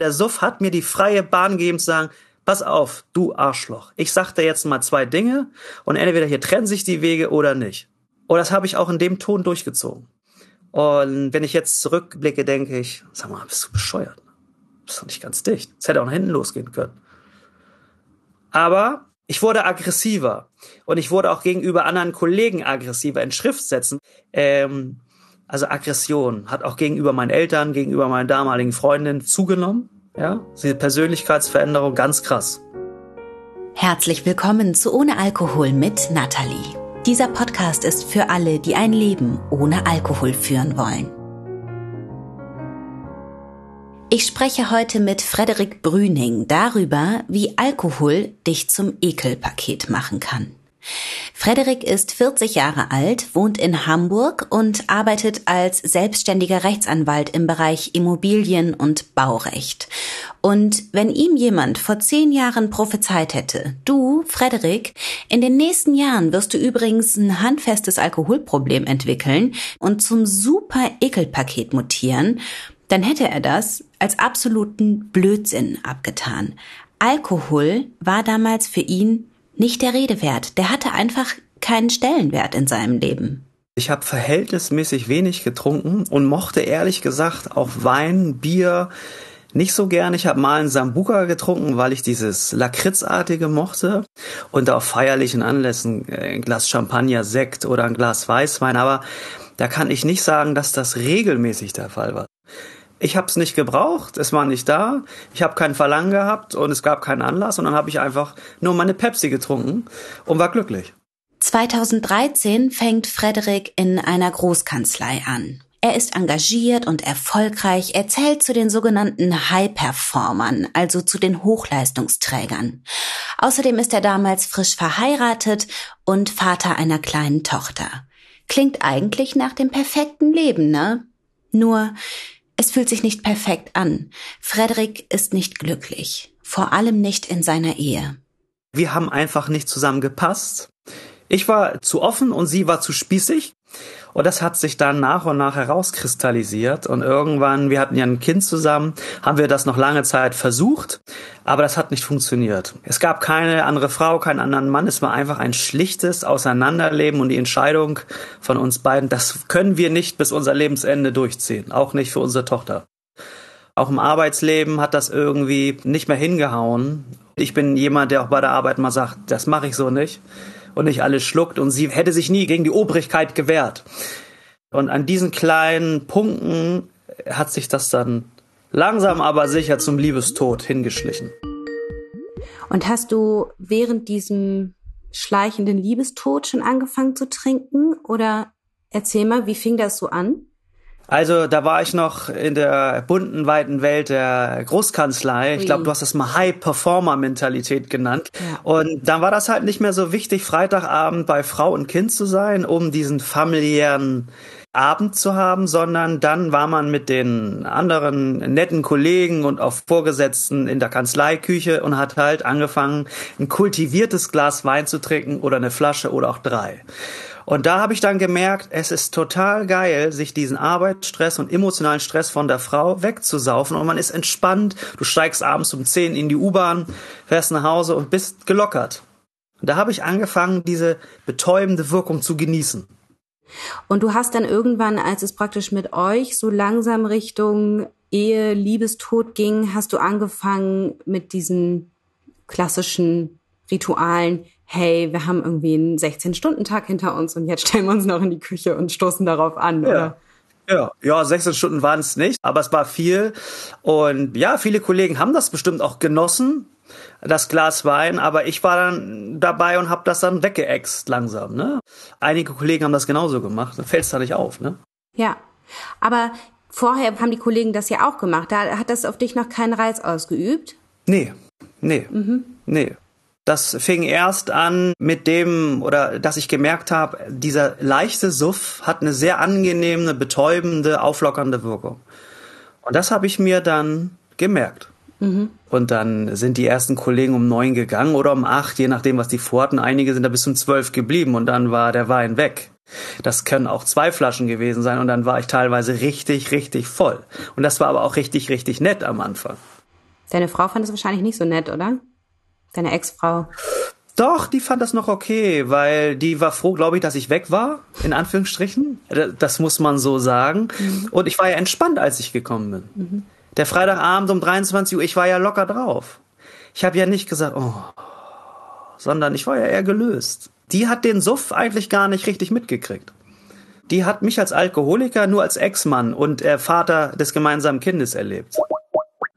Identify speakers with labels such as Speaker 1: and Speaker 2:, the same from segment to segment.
Speaker 1: Der Suff hat mir die freie Bahn gegeben zu sagen, pass auf, du Arschloch. Ich sag dir jetzt mal zwei Dinge und entweder hier trennen sich die Wege oder nicht. Und das habe ich auch in dem Ton durchgezogen. Und wenn ich jetzt zurückblicke, denke ich, sag mal, bist du bescheuert? Bist du nicht ganz dicht? Es hätte auch nach hinten losgehen können. Aber ich wurde aggressiver und ich wurde auch gegenüber anderen Kollegen aggressiver in Schriftsätzen. Ähm, also Aggression hat auch gegenüber meinen Eltern, gegenüber meinen damaligen Freundinnen zugenommen. Ja, diese Persönlichkeitsveränderung ganz krass.
Speaker 2: Herzlich willkommen zu Ohne Alkohol mit Nathalie. Dieser Podcast ist für alle, die ein Leben ohne Alkohol führen wollen. Ich spreche heute mit Frederik Brüning darüber, wie Alkohol dich zum Ekelpaket machen kann. Frederik ist 40 Jahre alt, wohnt in Hamburg und arbeitet als selbstständiger Rechtsanwalt im Bereich Immobilien und Baurecht. Und wenn ihm jemand vor zehn Jahren prophezeit hätte, du, Frederik, in den nächsten Jahren wirst du übrigens ein handfestes Alkoholproblem entwickeln und zum super Ekelpaket mutieren, dann hätte er das als absoluten Blödsinn abgetan. Alkohol war damals für ihn nicht der Rede wert. Der hatte einfach keinen Stellenwert in seinem Leben.
Speaker 1: Ich habe verhältnismäßig wenig getrunken und mochte ehrlich gesagt auch Wein, Bier nicht so gern. Ich habe mal einen Sambuca getrunken, weil ich dieses Lakritzartige mochte und auf feierlichen Anlässen äh, ein Glas Champagner, Sekt oder ein Glas Weißwein. Aber da kann ich nicht sagen, dass das regelmäßig der Fall war. Ich habe es nicht gebraucht, es war nicht da, ich habe kein Verlangen gehabt und es gab keinen Anlass und dann habe ich einfach nur meine Pepsi getrunken und war glücklich.
Speaker 2: 2013 fängt Frederik in einer Großkanzlei an. Er ist engagiert und erfolgreich, er zählt zu den sogenannten High-Performern, also zu den Hochleistungsträgern. Außerdem ist er damals frisch verheiratet und Vater einer kleinen Tochter. Klingt eigentlich nach dem perfekten Leben, ne? Nur, es fühlt sich nicht perfekt an. Frederik ist nicht glücklich. Vor allem nicht in seiner Ehe.
Speaker 1: Wir haben einfach nicht zusammengepasst. Ich war zu offen und sie war zu spießig. Und das hat sich dann nach und nach herauskristallisiert. Und irgendwann, wir hatten ja ein Kind zusammen, haben wir das noch lange Zeit versucht, aber das hat nicht funktioniert. Es gab keine andere Frau, keinen anderen Mann. Es war einfach ein schlichtes Auseinanderleben und die Entscheidung von uns beiden, das können wir nicht bis unser Lebensende durchziehen. Auch nicht für unsere Tochter. Auch im Arbeitsleben hat das irgendwie nicht mehr hingehauen. Ich bin jemand, der auch bei der Arbeit mal sagt, das mache ich so nicht und nicht alles schluckt und sie hätte sich nie gegen die Obrigkeit gewehrt. Und an diesen kleinen Punkten hat sich das dann langsam aber sicher zum Liebestod hingeschlichen.
Speaker 2: Und hast du während diesem schleichenden Liebestod schon angefangen zu trinken? Oder erzähl mal, wie fing das so an?
Speaker 1: Also da war ich noch in der bunten, weiten Welt der Großkanzlei. Ich glaube, du hast das mal High-Performer-Mentalität genannt. Ja. Und dann war das halt nicht mehr so wichtig, Freitagabend bei Frau und Kind zu sein, um diesen familiären Abend zu haben, sondern dann war man mit den anderen netten Kollegen und auch Vorgesetzten in der Kanzleiküche und hat halt angefangen, ein kultiviertes Glas Wein zu trinken oder eine Flasche oder auch drei. Und da habe ich dann gemerkt, es ist total geil, sich diesen Arbeitsstress und emotionalen Stress von der Frau wegzusaufen und man ist entspannt. Du steigst abends um 10 in die U-Bahn, fährst nach Hause und bist gelockert. Und da habe ich angefangen, diese betäubende Wirkung zu genießen.
Speaker 2: Und du hast dann irgendwann, als es praktisch mit euch so langsam Richtung Ehe, Liebestod ging, hast du angefangen mit diesen klassischen Ritualen, hey, wir haben irgendwie einen 16-Stunden-Tag hinter uns und jetzt stellen wir uns noch in die Küche und stoßen darauf an,
Speaker 1: ja.
Speaker 2: oder?
Speaker 1: Ja, ja, 16 Stunden waren es nicht, aber es war viel. Und ja, viele Kollegen haben das bestimmt auch genossen, das Glas Wein, aber ich war dann dabei und habe das dann weggeext langsam. Ne? Einige Kollegen haben das genauso gemacht, dann fällt es da nicht auf. Ne?
Speaker 2: Ja, aber vorher haben die Kollegen das ja auch gemacht. Da hat das auf dich noch keinen Reiz ausgeübt?
Speaker 1: Nee, nee, mhm. nee. Das fing erst an mit dem, oder dass ich gemerkt habe, dieser leichte Suff hat eine sehr angenehme, betäubende, auflockernde Wirkung. Und das habe ich mir dann gemerkt. Mhm. Und dann sind die ersten Kollegen um neun gegangen oder um acht, je nachdem, was die vorhatten. Einige sind da bis um zwölf geblieben und dann war der Wein weg. Das können auch zwei Flaschen gewesen sein und dann war ich teilweise richtig, richtig voll. Und das war aber auch richtig, richtig nett am Anfang.
Speaker 2: Deine Frau fand es wahrscheinlich nicht so nett, oder? Deine Ex-Frau.
Speaker 1: Doch, die fand das noch okay, weil die war froh, glaube ich, dass ich weg war, in Anführungsstrichen. Das muss man so sagen. Mhm. Und ich war ja entspannt, als ich gekommen bin. Mhm. Der Freitagabend um 23 Uhr, ich war ja locker drauf. Ich habe ja nicht gesagt, oh, sondern ich war ja eher gelöst. Die hat den Suff eigentlich gar nicht richtig mitgekriegt. Die hat mich als Alkoholiker nur als Ex-Mann und äh, Vater des gemeinsamen Kindes erlebt.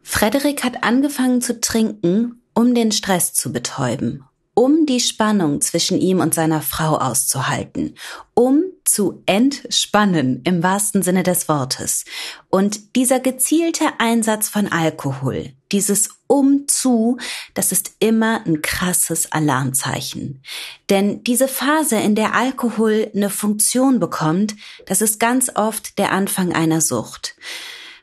Speaker 2: Frederik hat angefangen zu trinken, um den Stress zu betäuben, um die Spannung zwischen ihm und seiner Frau auszuhalten, um zu entspannen im wahrsten Sinne des Wortes. Und dieser gezielte Einsatz von Alkohol, dieses Umzu, das ist immer ein krasses Alarmzeichen. Denn diese Phase, in der Alkohol eine Funktion bekommt, das ist ganz oft der Anfang einer Sucht.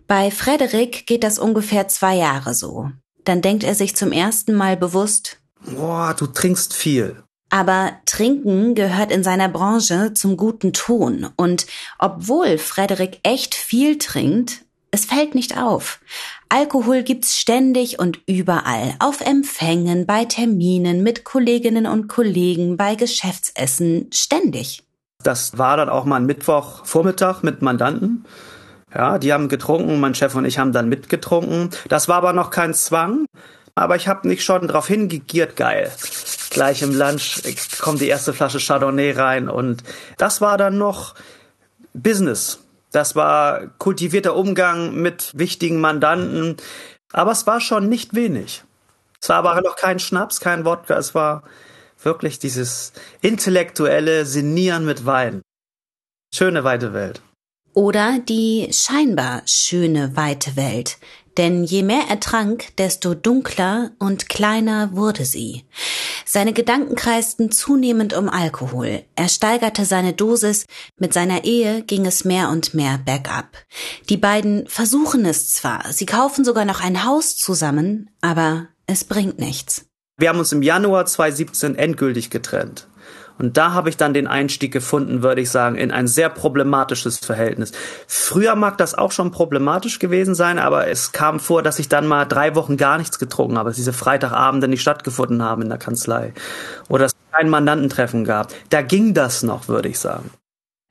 Speaker 2: Bei Frederik geht das ungefähr zwei Jahre so. Dann denkt er sich zum ersten Mal bewusst,
Speaker 1: Boah, du trinkst viel.
Speaker 2: Aber Trinken gehört in seiner Branche zum guten Ton. Und obwohl Frederik echt viel trinkt, es fällt nicht auf. Alkohol gibt's ständig und überall. Auf Empfängen, bei Terminen, mit Kolleginnen und Kollegen, bei Geschäftsessen, ständig.
Speaker 1: Das war dann auch mal ein Mittwochvormittag mit Mandanten. Ja, die haben getrunken, mein Chef und ich haben dann mitgetrunken. Das war aber noch kein Zwang aber ich habe nicht schon drauf hingegiert, geil. Gleich im Lunch kommt die erste Flasche Chardonnay rein und das war dann noch Business. Das war kultivierter Umgang mit wichtigen Mandanten, aber es war schon nicht wenig. Es war aber noch kein Schnaps, kein Wodka, es war wirklich dieses intellektuelle Sinieren mit Wein. Schöne weite Welt.
Speaker 2: Oder die scheinbar schöne weite Welt, denn je mehr er trank, desto dunkler und kleiner wurde sie. Seine Gedanken kreisten zunehmend um Alkohol. Er steigerte seine Dosis, mit seiner Ehe ging es mehr und mehr bergab. Die beiden versuchen es zwar, sie kaufen sogar noch ein Haus zusammen, aber es bringt nichts.
Speaker 1: Wir haben uns im Januar 2017 endgültig getrennt. Und da habe ich dann den Einstieg gefunden, würde ich sagen, in ein sehr problematisches Verhältnis. Früher mag das auch schon problematisch gewesen sein, aber es kam vor, dass ich dann mal drei Wochen gar nichts getrunken habe, dass diese Freitagabende nicht stattgefunden haben in der Kanzlei oder es kein Mandantentreffen gab. Da ging das noch, würde ich sagen.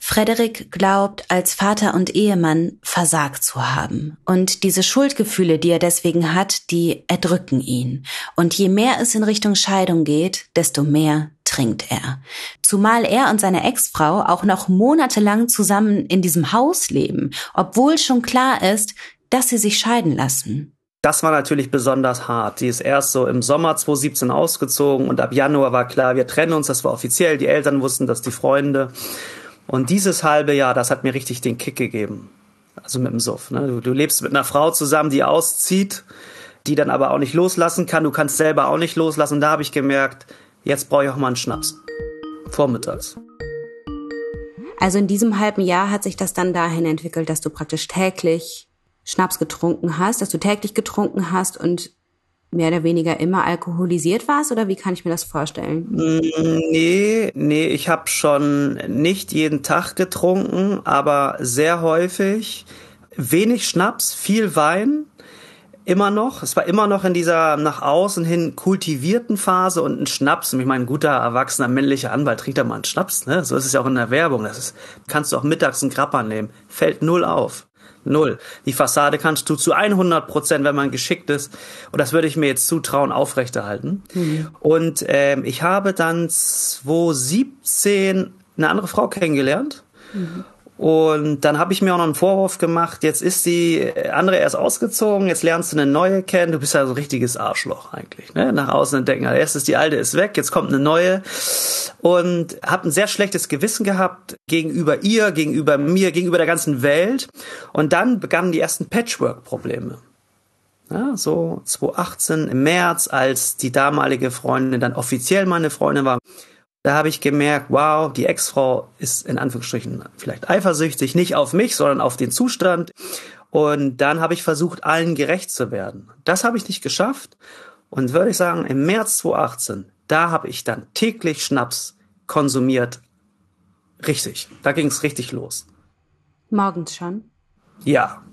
Speaker 2: Frederik glaubt, als Vater und Ehemann versagt zu haben. Und diese Schuldgefühle, die er deswegen hat, die erdrücken ihn. Und je mehr es in Richtung Scheidung geht, desto mehr trinkt er. Zumal er und seine Ex-Frau auch noch monatelang zusammen in diesem Haus leben, obwohl schon klar ist, dass sie sich scheiden lassen.
Speaker 1: Das war natürlich besonders hart. Die ist erst so im Sommer 2017 ausgezogen und ab Januar war klar, wir trennen uns. Das war offiziell. Die Eltern wussten das, die Freunde. Und dieses halbe Jahr, das hat mir richtig den Kick gegeben. Also mit dem Suff. Ne? Du, du lebst mit einer Frau zusammen, die auszieht, die dann aber auch nicht loslassen kann. Du kannst selber auch nicht loslassen. Und da habe ich gemerkt, Jetzt brauche ich auch mal einen Schnaps. Vormittags.
Speaker 2: Also in diesem halben Jahr hat sich das dann dahin entwickelt, dass du praktisch täglich Schnaps getrunken hast, dass du täglich getrunken hast und mehr oder weniger immer alkoholisiert warst oder wie kann ich mir das vorstellen?
Speaker 1: Nee, nee, ich habe schon nicht jeden Tag getrunken, aber sehr häufig wenig Schnaps, viel Wein immer noch. Es war immer noch in dieser nach außen hin kultivierten Phase und ein Schnaps. Ich meine, ein guter, erwachsener, männlicher Anwalt trinkt da mal einen Schnaps. Ne? So ist es ja auch in der Werbung. Das ist, kannst du auch mittags einen Grappa nehmen. Fällt null auf. Null. Die Fassade kannst du zu 100 Prozent, wenn man geschickt ist, und das würde ich mir jetzt zutrauen, aufrechterhalten. Mhm. Und ähm, ich habe dann 2017 eine andere Frau kennengelernt. Mhm. Und dann habe ich mir auch noch einen Vorwurf gemacht, jetzt ist die andere erst ausgezogen, jetzt lernst du eine neue kennen, du bist ja so ein richtiges Arschloch eigentlich. Ne? Nach außen entdecken, also erst ist die alte ist weg, jetzt kommt eine neue. Und habe ein sehr schlechtes Gewissen gehabt gegenüber ihr, gegenüber mir, gegenüber der ganzen Welt. Und dann begannen die ersten Patchwork-Probleme. Ja, so 2018 im März, als die damalige Freundin dann offiziell meine Freundin war. Da habe ich gemerkt, wow, die Ex-Frau ist in Anführungsstrichen vielleicht eifersüchtig, nicht auf mich, sondern auf den Zustand. Und dann habe ich versucht, allen gerecht zu werden. Das habe ich nicht geschafft. Und würde ich sagen, im März 2018, da habe ich dann täglich Schnaps konsumiert. Richtig. Da ging es richtig los.
Speaker 2: Morgens schon?
Speaker 1: Ja.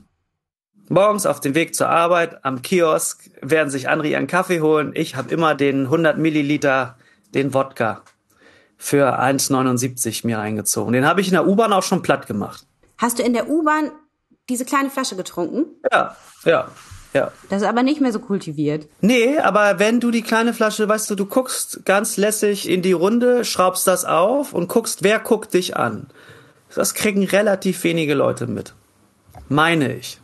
Speaker 1: Morgens auf dem Weg zur Arbeit am Kiosk werden sich andere ihren Kaffee holen. Ich habe immer den 100 Milliliter, den Wodka für 1,79 mir eingezogen. Den habe ich in der U-Bahn auch schon platt gemacht.
Speaker 2: Hast du in der U-Bahn diese kleine Flasche getrunken?
Speaker 1: Ja, ja, ja.
Speaker 2: Das ist aber nicht mehr so kultiviert.
Speaker 1: Nee, aber wenn du die kleine Flasche, weißt du, du guckst ganz lässig in die Runde, schraubst das auf und guckst, wer guckt dich an. Das kriegen relativ wenige Leute mit. Meine ich.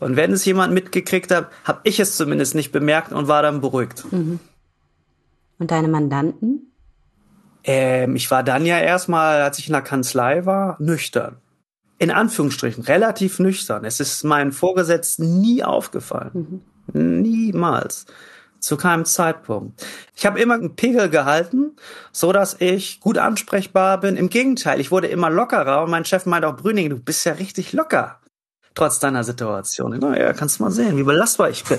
Speaker 1: Und wenn es jemand mitgekriegt hat, habe ich es zumindest nicht bemerkt und war dann beruhigt. Mhm.
Speaker 2: Und deine Mandanten?
Speaker 1: Ähm, ich war dann ja erstmal, als ich in der Kanzlei war, nüchtern. In Anführungsstrichen, relativ nüchtern. Es ist meinen Vorgesetzten nie aufgefallen. Mhm. Niemals. Zu keinem Zeitpunkt. Ich habe immer einen Pegel gehalten, so dass ich gut ansprechbar bin. Im Gegenteil, ich wurde immer lockerer und mein Chef meinte auch, Brüning, du bist ja richtig locker. Trotz deiner Situation. Ja, kannst du mal sehen, wie belastbar ich bin.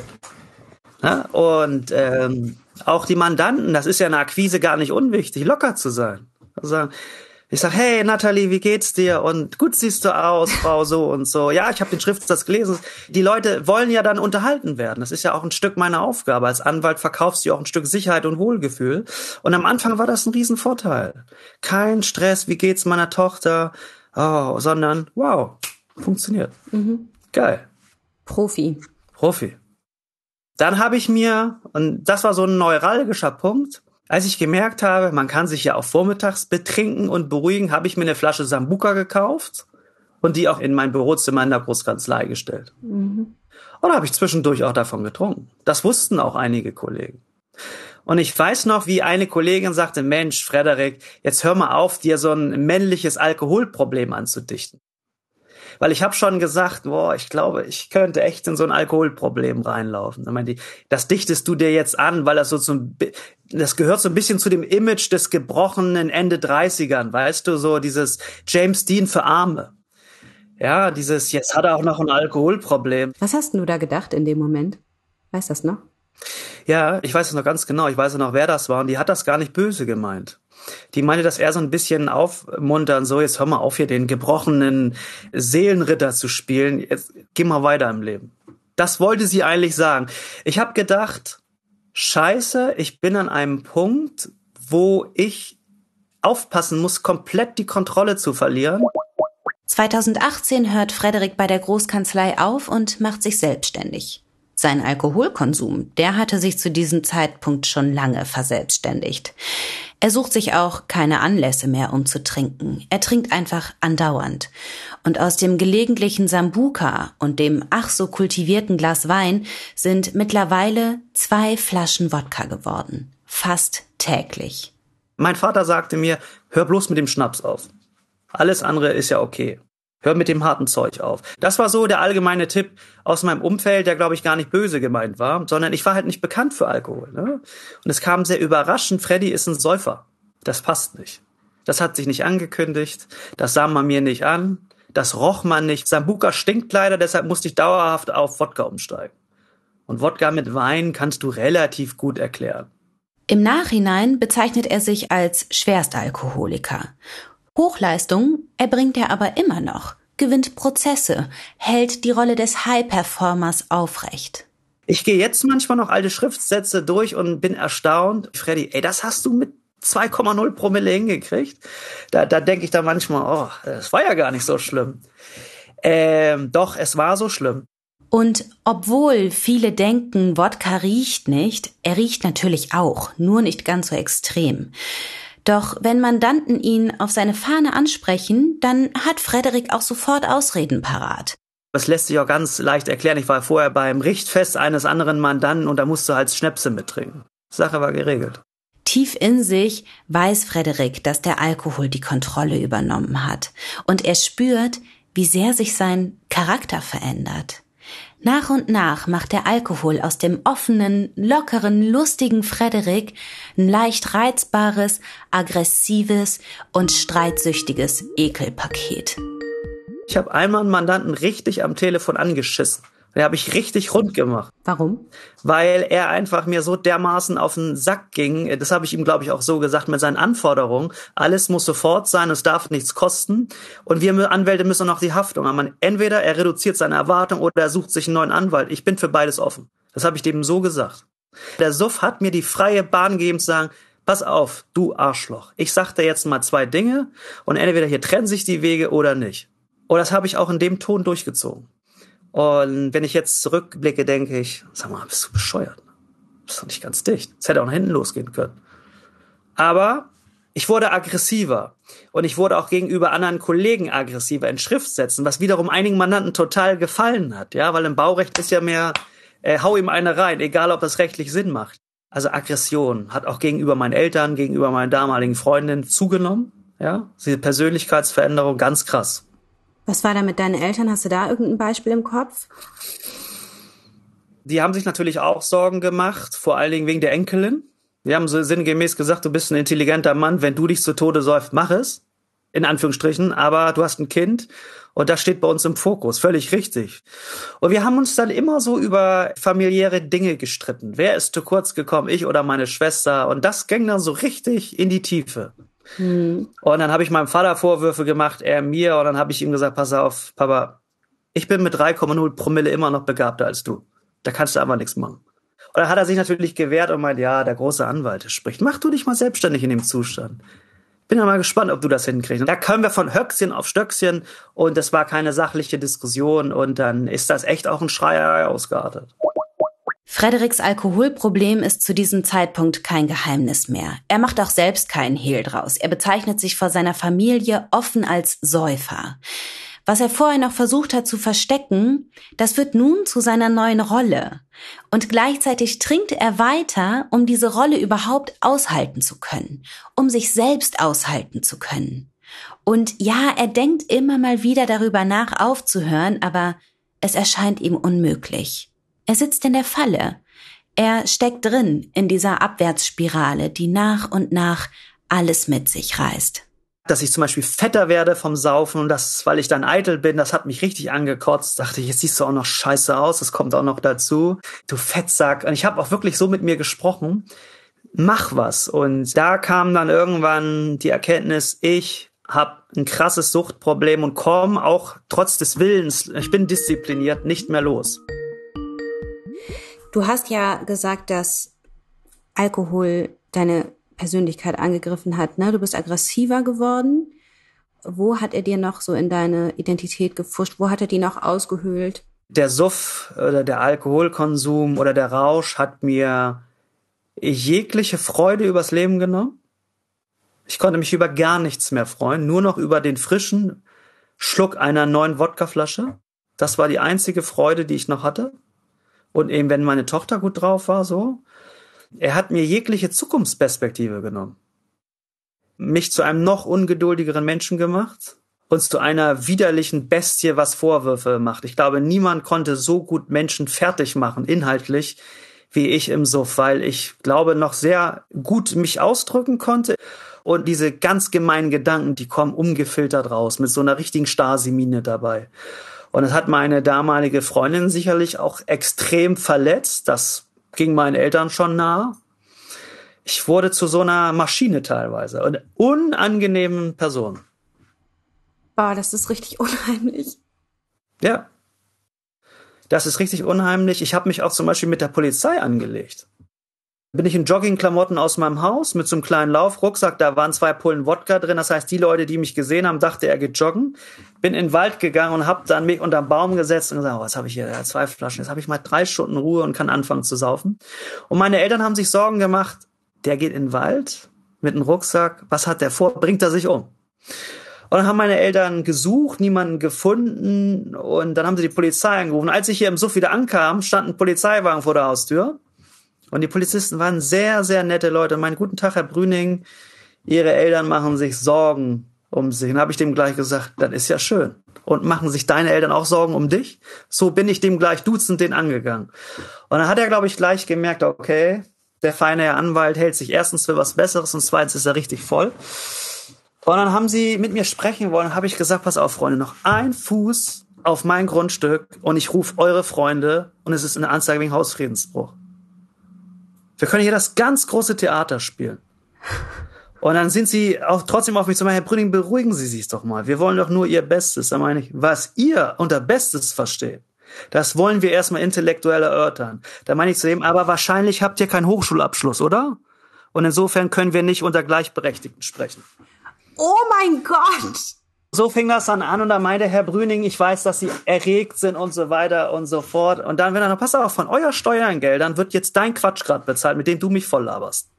Speaker 1: Ja, und ähm, auch die Mandanten, das ist ja eine Akquise gar nicht unwichtig, locker zu sein. Also, ich sag, hey Natalie, wie geht's dir? Und gut siehst du aus, Frau so und so. Ja, ich habe den Schriftsatz gelesen. Die Leute wollen ja dann unterhalten werden. Das ist ja auch ein Stück meiner Aufgabe. Als Anwalt verkaufst du auch ein Stück Sicherheit und Wohlgefühl. Und am Anfang war das ein Riesenvorteil. Kein Stress, wie geht's meiner Tochter? Oh, sondern wow, funktioniert. Mhm. Geil.
Speaker 2: Profi.
Speaker 1: Profi. Dann habe ich mir, und das war so ein neuralgischer Punkt, als ich gemerkt habe, man kann sich ja auch vormittags betrinken und beruhigen, habe ich mir eine Flasche Sambuka gekauft und die auch in mein Bürozimmer in der Großkanzlei gestellt. Mhm. Und habe ich zwischendurch auch davon getrunken. Das wussten auch einige Kollegen. Und ich weiß noch, wie eine Kollegin sagte, Mensch, Frederik, jetzt hör mal auf, dir so ein männliches Alkoholproblem anzudichten. Weil ich habe schon gesagt, boah, ich glaube, ich könnte echt in so ein Alkoholproblem reinlaufen. Ich meine, das dichtest du dir jetzt an, weil das so zum, das gehört so ein bisschen zu dem Image des gebrochenen Ende 30ern, weißt du, so dieses James Dean für Arme. Ja, dieses, jetzt hat er auch noch ein Alkoholproblem.
Speaker 2: Was hast du da gedacht in dem Moment? Weißt du das noch?
Speaker 1: Ja, ich weiß es noch ganz genau. Ich weiß noch, wer das war und die hat das gar nicht böse gemeint. Die meinte das eher so ein bisschen aufmuntern, so jetzt hör mal auf hier den gebrochenen Seelenritter zu spielen, jetzt geh mal weiter im Leben. Das wollte sie eigentlich sagen. Ich habe gedacht, scheiße, ich bin an einem Punkt, wo ich aufpassen muss, komplett die Kontrolle zu verlieren.
Speaker 2: 2018 hört Frederik bei der Großkanzlei auf und macht sich selbstständig. Sein Alkoholkonsum, der hatte sich zu diesem Zeitpunkt schon lange verselbstständigt. Er sucht sich auch keine Anlässe mehr, um zu trinken. Er trinkt einfach andauernd. Und aus dem gelegentlichen Sambuka und dem ach so kultivierten Glas Wein sind mittlerweile zwei Flaschen Wodka geworden. Fast täglich.
Speaker 1: Mein Vater sagte mir, hör bloß mit dem Schnaps auf. Alles andere ist ja okay. Hör mit dem harten Zeug auf. Das war so der allgemeine Tipp aus meinem Umfeld, der glaube ich gar nicht böse gemeint war, sondern ich war halt nicht bekannt für Alkohol. Ne? Und es kam sehr überraschend, Freddy ist ein Säufer. Das passt nicht. Das hat sich nicht angekündigt, das sah man mir nicht an, das roch man nicht. Sambuka stinkt leider, deshalb musste ich dauerhaft auf Wodka umsteigen. Und Wodka mit Wein kannst du relativ gut erklären.
Speaker 2: Im Nachhinein bezeichnet er sich als Schwerstalkoholiker Hochleistung erbringt er aber immer noch, gewinnt Prozesse, hält die Rolle des High-Performers aufrecht.
Speaker 1: Ich gehe jetzt manchmal noch alte Schriftsätze durch und bin erstaunt. Freddy, ey, das hast du mit 2,0 Promille hingekriegt. Da, da denke ich da manchmal, oh, das war ja gar nicht so schlimm. Ähm, doch, es war so schlimm.
Speaker 2: Und obwohl viele denken, Wodka riecht nicht, er riecht natürlich auch, nur nicht ganz so extrem. Doch wenn Mandanten ihn auf seine Fahne ansprechen, dann hat Frederik auch sofort Ausreden parat.
Speaker 1: Das lässt sich auch ganz leicht erklären. Ich war vorher beim Richtfest eines anderen Mandanten und da musste halt Schnäpse mittrinken. Sache war geregelt.
Speaker 2: Tief in sich weiß Frederik, dass der Alkohol die Kontrolle übernommen hat. Und er spürt, wie sehr sich sein Charakter verändert. Nach und nach macht der Alkohol aus dem offenen, lockeren, lustigen Frederik ein leicht reizbares, aggressives und streitsüchtiges Ekelpaket.
Speaker 1: Ich habe einmal einen Mandanten richtig am Telefon angeschissen. Den habe ich richtig rund gemacht.
Speaker 2: Warum?
Speaker 1: Weil er einfach mir so dermaßen auf den Sack ging. Das habe ich ihm, glaube ich, auch so gesagt mit seinen Anforderungen. Alles muss sofort sein, es darf nichts kosten. Und wir Anwälte müssen noch die Haftung haben. Entweder er reduziert seine Erwartung oder er sucht sich einen neuen Anwalt. Ich bin für beides offen. Das habe ich dem so gesagt. Der Suff hat mir die freie Bahn gegeben zu sagen, pass auf, du Arschloch. Ich sag dir jetzt mal zwei Dinge und entweder hier trennen sich die Wege oder nicht. Und das habe ich auch in dem Ton durchgezogen. Und wenn ich jetzt zurückblicke, denke ich, sag mal, bist du bescheuert? Bist doch nicht ganz dicht. Es hätte auch nach hinten losgehen können. Aber ich wurde aggressiver und ich wurde auch gegenüber anderen Kollegen aggressiver in Schriftsätzen, was wiederum einigen Mandanten total gefallen hat, ja, weil im Baurecht ist ja mehr, äh, hau ihm eine rein, egal ob das rechtlich Sinn macht. Also Aggression hat auch gegenüber meinen Eltern, gegenüber meinen damaligen Freundinnen zugenommen, ja, diese Persönlichkeitsveränderung ganz krass.
Speaker 2: Was war da mit deinen Eltern? Hast du da irgendein Beispiel im Kopf?
Speaker 1: Die haben sich natürlich auch Sorgen gemacht, vor allen Dingen wegen der Enkelin. Die haben so sinngemäß gesagt, du bist ein intelligenter Mann, wenn du dich zu Tode säufst, mach es. In Anführungsstrichen, aber du hast ein Kind und das steht bei uns im Fokus, völlig richtig. Und wir haben uns dann immer so über familiäre Dinge gestritten. Wer ist zu kurz gekommen, ich oder meine Schwester? Und das ging dann so richtig in die Tiefe. Mhm. Und dann habe ich meinem Vater Vorwürfe gemacht, er mir, und dann habe ich ihm gesagt, pass auf, Papa, ich bin mit 3,0 Promille immer noch begabter als du. Da kannst du einfach nichts machen. Und dann hat er sich natürlich gewehrt und meint, ja, der große Anwalt spricht. Mach du dich mal selbstständig in dem Zustand. Bin ja mal gespannt, ob du das hinkriegst. Und da können wir von Höchstchen auf Stöckchen und das war keine sachliche Diskussion und dann ist das echt auch ein Schreier ausgeartet.
Speaker 2: Frederiks Alkoholproblem ist zu diesem Zeitpunkt kein Geheimnis mehr. Er macht auch selbst keinen Hehl draus. Er bezeichnet sich vor seiner Familie offen als Säufer. Was er vorher noch versucht hat zu verstecken, das wird nun zu seiner neuen Rolle. Und gleichzeitig trinkt er weiter, um diese Rolle überhaupt aushalten zu können, um sich selbst aushalten zu können. Und ja, er denkt immer mal wieder darüber nach, aufzuhören, aber es erscheint ihm unmöglich. Er sitzt in der Falle. Er steckt drin in dieser Abwärtsspirale, die nach und nach alles mit sich reißt.
Speaker 1: Dass ich zum Beispiel fetter werde vom Saufen und das, weil ich dann eitel bin, das hat mich richtig angekotzt. Dachte ich, jetzt siehst du auch noch scheiße aus, das kommt auch noch dazu. Du Fettsack. Und ich habe auch wirklich so mit mir gesprochen. Mach was. Und da kam dann irgendwann die Erkenntnis, ich habe ein krasses Suchtproblem und komme auch trotz des Willens, ich bin diszipliniert, nicht mehr los.
Speaker 2: Du hast ja gesagt, dass Alkohol deine Persönlichkeit angegriffen hat. Ne? Du bist aggressiver geworden. Wo hat er dir noch so in deine Identität gefuscht? Wo hat er die noch ausgehöhlt?
Speaker 1: Der Suff oder der Alkoholkonsum oder der Rausch hat mir jegliche Freude übers Leben genommen. Ich konnte mich über gar nichts mehr freuen, nur noch über den frischen Schluck einer neuen Wodkaflasche. Das war die einzige Freude, die ich noch hatte. Und eben, wenn meine Tochter gut drauf war, so. Er hat mir jegliche Zukunftsperspektive genommen. Mich zu einem noch ungeduldigeren Menschen gemacht und zu einer widerlichen Bestie, was Vorwürfe macht. Ich glaube, niemand konnte so gut Menschen fertig machen, inhaltlich, wie ich im Suff, weil ich glaube, noch sehr gut mich ausdrücken konnte. Und diese ganz gemeinen Gedanken, die kommen ungefiltert raus, mit so einer richtigen Stasi-Mine dabei. Und es hat meine damalige Freundin sicherlich auch extrem verletzt. Das ging meinen Eltern schon nah. Ich wurde zu so einer Maschine teilweise und unangenehmen Person.
Speaker 2: Boah, das ist richtig unheimlich.
Speaker 1: Ja. Das ist richtig unheimlich. Ich habe mich auch zum Beispiel mit der Polizei angelegt bin ich in Joggingklamotten aus meinem Haus mit so einem kleinen Laufrucksack. Da waren zwei Pullen Wodka drin. Das heißt, die Leute, die mich gesehen haben, dachte, er geht joggen. Bin in den Wald gegangen und habe dann mich unterm Baum gesetzt und gesagt, oh, was habe ich hier? Zwei Flaschen. Jetzt habe ich mal drei Stunden Ruhe und kann anfangen zu saufen. Und meine Eltern haben sich Sorgen gemacht. Der geht in den Wald mit einem Rucksack. Was hat der vor? Bringt er sich um? Und dann haben meine Eltern gesucht, niemanden gefunden und dann haben sie die Polizei angerufen. Als ich hier im Suff wieder ankam, stand ein Polizeiwagen vor der Haustür und die Polizisten waren sehr, sehr nette Leute. Mein guten Tag, Herr Brüning. Ihre Eltern machen sich Sorgen um sich. Und habe ich dem gleich gesagt, das ist ja schön. Und machen sich deine Eltern auch Sorgen um dich? So bin ich dem gleich dutzend den angegangen. Und dann hat er, glaube ich, gleich gemerkt, okay, der feine Herr Anwalt hält sich erstens für was Besseres und zweitens ist er richtig voll. Und dann haben sie mit mir sprechen wollen, habe ich gesagt, pass auf, Freunde, noch ein Fuß auf mein Grundstück und ich rufe eure Freunde und es ist eine Anzeige wegen Hausfriedensbruch. Wir können hier das ganz große Theater spielen. Und dann sind sie auch trotzdem auf mich zu Herr Brüning, beruhigen Sie sich doch mal. Wir wollen doch nur Ihr Bestes. Da meine ich, was ihr unter Bestes versteht, das wollen wir erstmal intellektuell erörtern. Da meine ich zu dem, aber wahrscheinlich habt ihr keinen Hochschulabschluss, oder? Und insofern können wir nicht unter Gleichberechtigten sprechen.
Speaker 2: Oh mein Gott!
Speaker 1: So fing das dann an und da meinte Herr Brüning, ich weiß, dass Sie erregt sind und so weiter und so fort. Und dann, wenn er noch, pass auf, von euer Steuergeldern wird jetzt dein Quatsch gerade bezahlt, mit dem du mich voll laberst.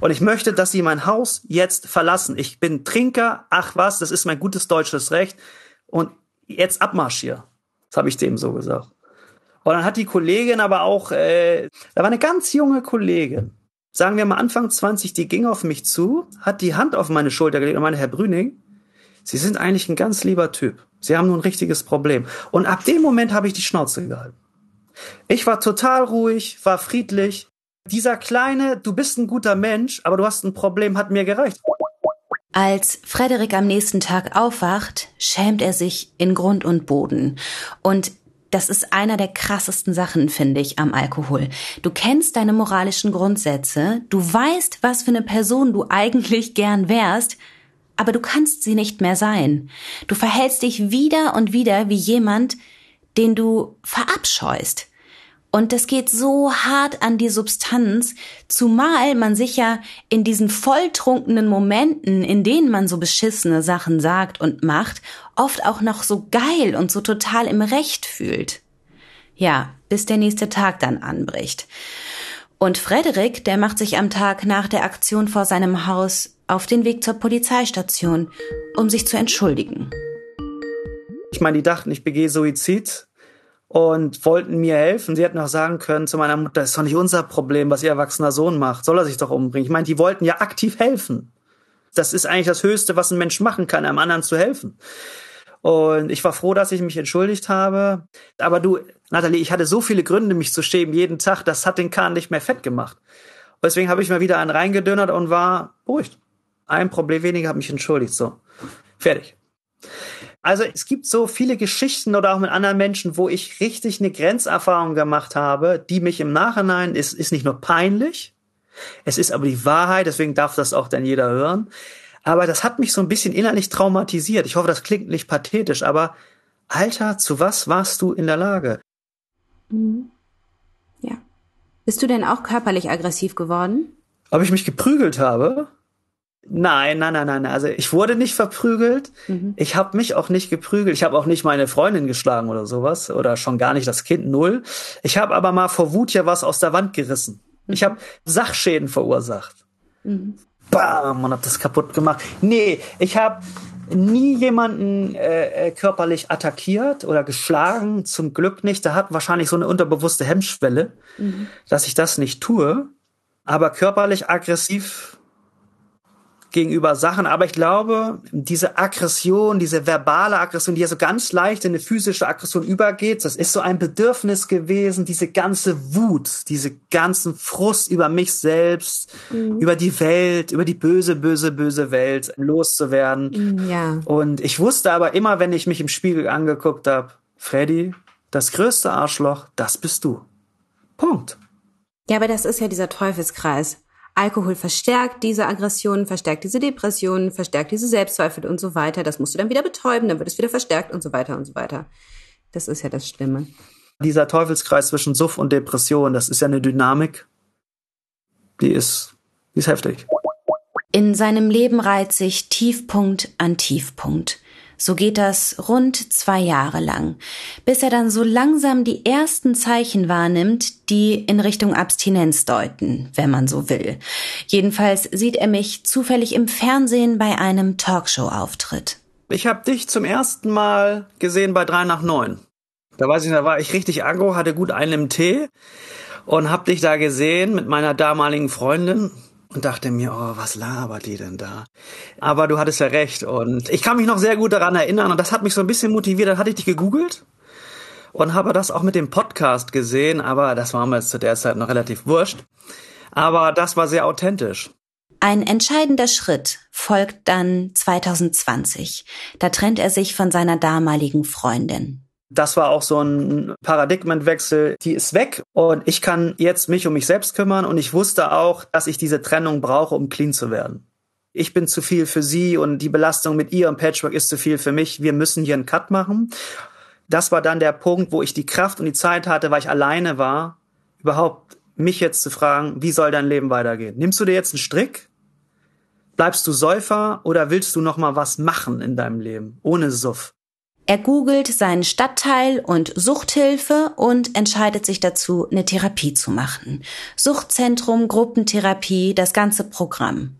Speaker 1: Und ich möchte, dass Sie mein Haus jetzt verlassen. Ich bin Trinker, ach was, das ist mein gutes deutsches Recht. Und jetzt Abmarsch hier. Das habe ich dem so gesagt. Und dann hat die Kollegin aber auch, äh, da war eine ganz junge Kollegin, sagen wir mal Anfang 20, die ging auf mich zu, hat die Hand auf meine Schulter gelegt und meinte, Herr Brüning, Sie sind eigentlich ein ganz lieber Typ. Sie haben nur ein richtiges Problem. Und ab dem Moment habe ich die Schnauze gehalten. Ich war total ruhig, war friedlich. Dieser kleine, du bist ein guter Mensch, aber du hast ein Problem, hat mir gereicht.
Speaker 2: Als Frederik am nächsten Tag aufwacht, schämt er sich in Grund und Boden. Und das ist einer der krassesten Sachen, finde ich, am Alkohol. Du kennst deine moralischen Grundsätze, du weißt, was für eine Person du eigentlich gern wärst, aber du kannst sie nicht mehr sein. Du verhältst dich wieder und wieder wie jemand, den du verabscheust. Und das geht so hart an die Substanz, zumal man sich ja in diesen volltrunkenen Momenten, in denen man so beschissene Sachen sagt und macht, oft auch noch so geil und so total im Recht fühlt. Ja, bis der nächste Tag dann anbricht. Und Frederik, der macht sich am Tag nach der Aktion vor seinem Haus auf den Weg zur Polizeistation, um sich zu entschuldigen.
Speaker 1: Ich meine, die dachten, ich begehe Suizid und wollten mir helfen. Sie hätten auch sagen können zu meiner Mutter, das ist doch nicht unser Problem, was ihr erwachsener Sohn macht. Soll er sich doch umbringen? Ich meine, die wollten ja aktiv helfen. Das ist eigentlich das Höchste, was ein Mensch machen kann, einem anderen zu helfen. Und ich war froh, dass ich mich entschuldigt habe. Aber du, Nathalie, ich hatte so viele Gründe, mich zu schämen jeden Tag, das hat den Kahn nicht mehr fett gemacht. Deswegen habe ich mal wieder einen reingedönnert und war beruhigt ein Problem weniger, habe mich entschuldigt. So, fertig. Also es gibt so viele Geschichten oder auch mit anderen Menschen, wo ich richtig eine Grenzerfahrung gemacht habe, die mich im Nachhinein ist, ist nicht nur peinlich, es ist aber die Wahrheit, deswegen darf das auch dann jeder hören. Aber das hat mich so ein bisschen innerlich traumatisiert. Ich hoffe, das klingt nicht pathetisch, aber Alter, zu was warst du in der Lage?
Speaker 2: Mhm. Ja. Bist du denn auch körperlich aggressiv geworden?
Speaker 1: Ob ich mich geprügelt habe? Nein, nein, nein, nein. Also ich wurde nicht verprügelt. Mhm. Ich habe mich auch nicht geprügelt. Ich habe auch nicht meine Freundin geschlagen oder sowas oder schon gar nicht das Kind null. Ich habe aber mal vor Wut ja was aus der Wand gerissen. Mhm. Ich habe Sachschäden verursacht. Mhm. Bam und habe das kaputt gemacht. Nee, ich habe nie jemanden äh, äh, körperlich attackiert oder geschlagen. Zum Glück nicht. Da hat wahrscheinlich so eine unterbewusste Hemmschwelle, mhm. dass ich das nicht tue. Aber körperlich aggressiv gegenüber Sachen. Aber ich glaube, diese Aggression, diese verbale Aggression, die ja so ganz leicht in eine physische Aggression übergeht, das ist so ein Bedürfnis gewesen, diese ganze Wut, diese ganzen Frust über mich selbst, mhm. über die Welt, über die böse, böse, böse Welt loszuwerden.
Speaker 2: Mhm, ja.
Speaker 1: Und ich wusste aber immer, wenn ich mich im Spiegel angeguckt habe, Freddy, das größte Arschloch, das bist du. Punkt.
Speaker 2: Ja, aber das ist ja dieser Teufelskreis. Alkohol verstärkt diese Aggressionen, verstärkt diese Depressionen, verstärkt diese Selbstzweifel und so weiter. Das musst du dann wieder betäuben, dann wird es wieder verstärkt und so weiter und so weiter. Das ist ja das Schlimme.
Speaker 1: Dieser Teufelskreis zwischen Suff und Depression, das ist ja eine Dynamik, die ist, die ist heftig.
Speaker 2: In seinem Leben reiht sich Tiefpunkt an Tiefpunkt. So geht das rund zwei Jahre lang, bis er dann so langsam die ersten Zeichen wahrnimmt, die in Richtung Abstinenz deuten, wenn man so will. Jedenfalls sieht er mich zufällig im Fernsehen bei einem Talkshow-Auftritt.
Speaker 1: Ich habe dich zum ersten Mal gesehen bei drei nach neun. Da weiß ich, da war ich richtig aggro, hatte gut einen im Tee und hab dich da gesehen mit meiner damaligen Freundin und dachte mir, oh, was labert die denn da? Aber du hattest ja recht und ich kann mich noch sehr gut daran erinnern und das hat mich so ein bisschen motiviert. Dann hatte ich dich gegoogelt und habe das auch mit dem Podcast gesehen, aber das war mir zu der Zeit noch relativ wurscht. Aber das war sehr authentisch.
Speaker 2: Ein entscheidender Schritt folgt dann 2020. Da trennt er sich von seiner damaligen Freundin.
Speaker 1: Das war auch so ein Paradigmenwechsel. Die ist weg und ich kann jetzt mich um mich selbst kümmern und ich wusste auch, dass ich diese Trennung brauche, um clean zu werden. Ich bin zu viel für sie und die Belastung mit ihr und Patchwork ist zu viel für mich. Wir müssen hier einen Cut machen. Das war dann der Punkt, wo ich die Kraft und die Zeit hatte, weil ich alleine war, überhaupt mich jetzt zu fragen, wie soll dein Leben weitergehen? Nimmst du dir jetzt einen Strick Bleibst du Säufer oder willst du noch mal was machen in deinem Leben ohne Suff?
Speaker 2: Er googelt seinen Stadtteil und Suchthilfe und entscheidet sich dazu, eine Therapie zu machen. Suchtzentrum, Gruppentherapie, das ganze Programm.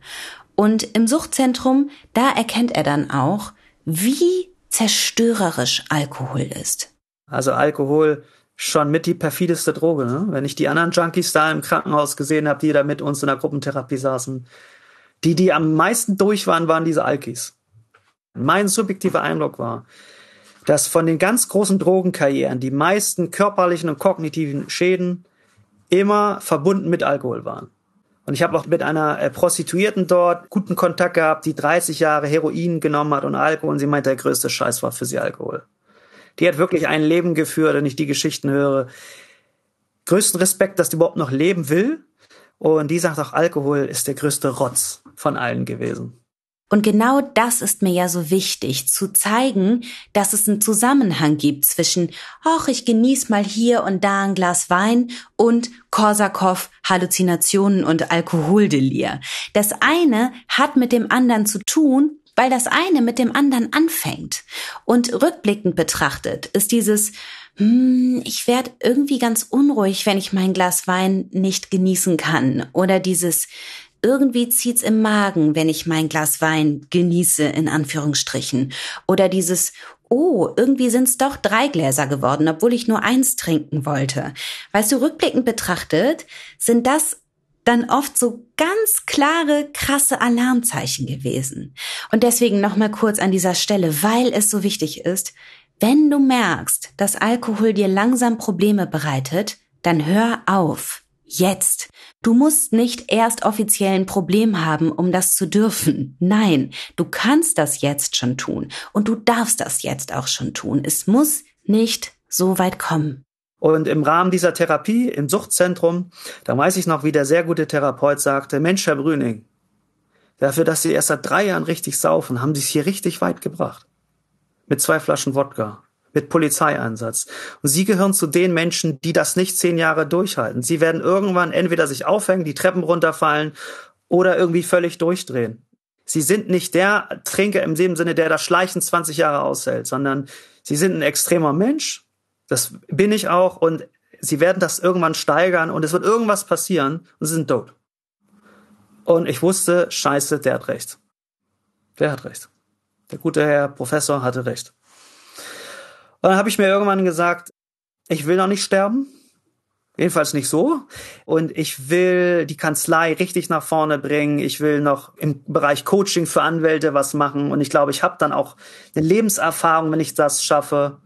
Speaker 2: Und im Suchtzentrum, da erkennt er dann auch, wie zerstörerisch Alkohol ist.
Speaker 1: Also Alkohol schon mit die perfideste Droge. Ne? Wenn ich die anderen Junkies da im Krankenhaus gesehen habe, die da mit uns in der Gruppentherapie saßen, die, die am meisten durch waren, waren diese Alkis. Mein subjektiver Eindruck war, dass von den ganz großen Drogenkarrieren die meisten körperlichen und kognitiven Schäden immer verbunden mit Alkohol waren. Und ich habe auch mit einer äh, Prostituierten dort guten Kontakt gehabt, die 30 Jahre Heroin genommen hat und Alkohol. Und sie meinte, der größte Scheiß war für sie Alkohol. Die hat wirklich ein Leben geführt, wenn ich die Geschichten höre. Größten Respekt, dass die überhaupt noch leben will und die sagt auch, Alkohol ist der größte Rotz von allen gewesen.
Speaker 2: Und genau das ist mir ja so wichtig, zu zeigen, dass es einen Zusammenhang gibt zwischen, ach, ich genieß mal hier und da ein Glas Wein und Korsakow, Halluzinationen und Alkoholdelir. Das eine hat mit dem anderen zu tun, weil das eine mit dem anderen anfängt. Und rückblickend betrachtet ist dieses, hm, ich werde irgendwie ganz unruhig, wenn ich mein Glas Wein nicht genießen kann. Oder dieses, irgendwie zieht's im Magen, wenn ich mein Glas Wein genieße, in Anführungsstrichen. Oder dieses, oh, irgendwie sind's doch drei Gläser geworden, obwohl ich nur eins trinken wollte. Weißt du, rückblickend betrachtet, sind das dann oft so ganz klare, krasse Alarmzeichen gewesen. Und deswegen nochmal kurz an dieser Stelle, weil es so wichtig ist, wenn du merkst, dass Alkohol dir langsam Probleme bereitet, dann hör auf. Jetzt. Du musst nicht erst offiziell ein Problem haben, um das zu dürfen. Nein, du kannst das jetzt schon tun und du darfst das jetzt auch schon tun. Es muss nicht so weit kommen.
Speaker 1: Und im Rahmen dieser Therapie im Suchtzentrum, da weiß ich noch, wie der sehr gute Therapeut sagte, Mensch, Herr Brüning, dafür, dass Sie erst seit drei Jahren richtig saufen, haben Sie es hier richtig weit gebracht mit zwei Flaschen Wodka, mit Polizeieinsatz. Und sie gehören zu den Menschen, die das nicht zehn Jahre durchhalten. Sie werden irgendwann entweder sich aufhängen, die Treppen runterfallen oder irgendwie völlig durchdrehen. Sie sind nicht der Trinker im Sinne, der das Schleichen 20 Jahre aushält, sondern sie sind ein extremer Mensch. Das bin ich auch und sie werden das irgendwann steigern und es wird irgendwas passieren und sie sind tot. Und ich wusste, scheiße, der hat recht. Der hat recht. Der gute Herr Professor hatte recht. Und dann habe ich mir irgendwann gesagt, ich will noch nicht sterben. Jedenfalls nicht so. Und ich will die Kanzlei richtig nach vorne bringen. Ich will noch im Bereich Coaching für Anwälte was machen. Und ich glaube, ich habe dann auch eine Lebenserfahrung, wenn ich das schaffe,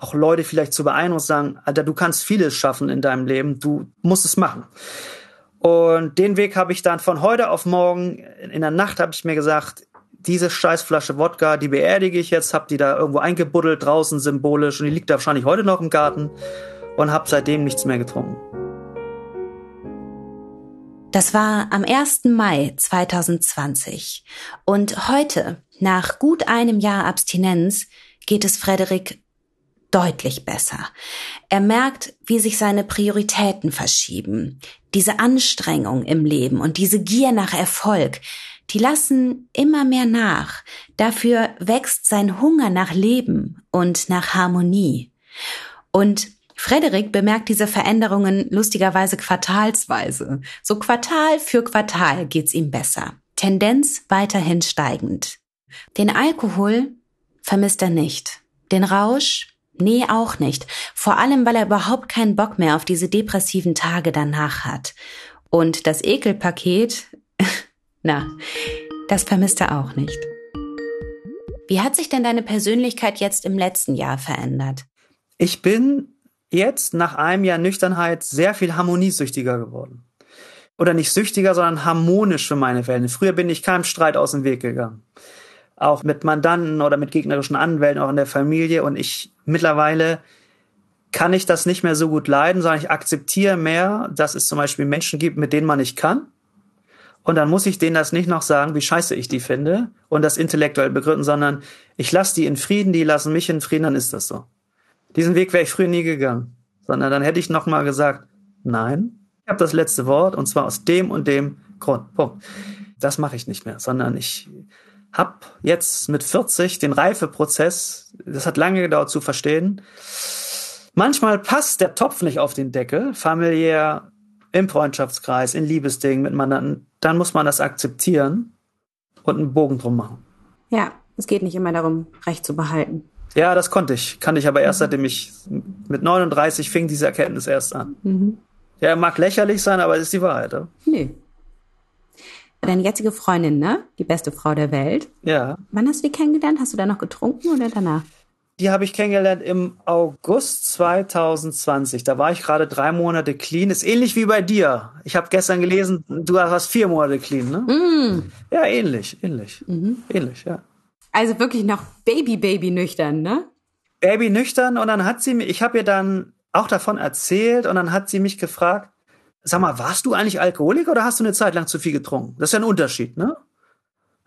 Speaker 1: auch Leute vielleicht zu beeindrucken sagen, Alter, du kannst vieles schaffen in deinem Leben. Du musst es machen. Und den Weg habe ich dann von heute auf morgen, in der Nacht habe ich mir gesagt, diese Scheißflasche Wodka, die beerdige ich jetzt, hab die da irgendwo eingebuddelt draußen symbolisch und die liegt da wahrscheinlich heute noch im Garten und hab seitdem nichts mehr getrunken.
Speaker 2: Das war am 1. Mai 2020 und heute, nach gut einem Jahr Abstinenz, geht es Frederik deutlich besser. Er merkt, wie sich seine Prioritäten verschieben. Diese Anstrengung im Leben und diese Gier nach Erfolg, die lassen immer mehr nach. Dafür wächst sein Hunger nach Leben und nach Harmonie. Und Frederik bemerkt diese Veränderungen lustigerweise quartalsweise. So Quartal für Quartal geht's ihm besser. Tendenz weiterhin steigend. Den Alkohol vermisst er nicht. Den Rausch? Nee, auch nicht. Vor allem, weil er überhaupt keinen Bock mehr auf diese depressiven Tage danach hat. Und das Ekelpaket Na, das vermisst er auch nicht. Wie hat sich denn deine Persönlichkeit jetzt im letzten Jahr verändert?
Speaker 1: Ich bin jetzt nach einem Jahr Nüchternheit sehr viel harmoniesüchtiger geworden. oder nicht süchtiger, sondern harmonisch für meine Verhältnisse. Früher bin ich keinem Streit aus dem Weg gegangen. Auch mit Mandanten oder mit gegnerischen Anwälten, auch in der Familie. Und ich mittlerweile kann ich das nicht mehr so gut leiden, sondern ich akzeptiere mehr, dass es zum Beispiel Menschen gibt, mit denen man nicht kann. Und dann muss ich denen das nicht noch sagen, wie scheiße ich die finde und das intellektuell begründen, sondern ich lasse die in Frieden, die lassen mich in Frieden, dann ist das so. Diesen Weg wäre ich früher nie gegangen, sondern dann hätte ich noch mal gesagt, nein, ich habe das letzte Wort und zwar aus dem und dem Grund. Punkt. Das mache ich nicht mehr, sondern ich habe jetzt mit 40 den Reifeprozess, das hat lange gedauert zu verstehen, Manchmal passt der Topf nicht auf den Deckel, familiär, im Freundschaftskreis, in Liebesdingen mit Mandanten. Dann muss man das akzeptieren und einen Bogen drum machen.
Speaker 2: Ja, es geht nicht immer darum, Recht zu behalten.
Speaker 1: Ja, das konnte ich. Kann ich aber erst, mhm. seitdem ich mit 39 fing diese Erkenntnis erst an. Mhm. Ja, mag lächerlich sein, aber es ist die Wahrheit. Ja? Nee.
Speaker 2: Deine jetzige Freundin, ne? Die beste Frau der Welt.
Speaker 1: Ja.
Speaker 2: Wann hast du die kennengelernt? Hast du da noch getrunken oder danach?
Speaker 1: Die habe ich kennengelernt im August 2020. Da war ich gerade drei Monate clean. Ist ähnlich wie bei dir. Ich habe gestern gelesen, du hast vier Monate clean, ne? Mm. Ja, ähnlich, ähnlich, mhm. ähnlich, ja.
Speaker 2: Also wirklich noch Baby, Baby nüchtern, ne?
Speaker 1: Baby nüchtern und dann hat sie mir, ich habe ihr dann auch davon erzählt und dann hat sie mich gefragt, sag mal, warst du eigentlich Alkoholiker oder hast du eine Zeit lang zu viel getrunken? Das ist ja ein Unterschied, ne?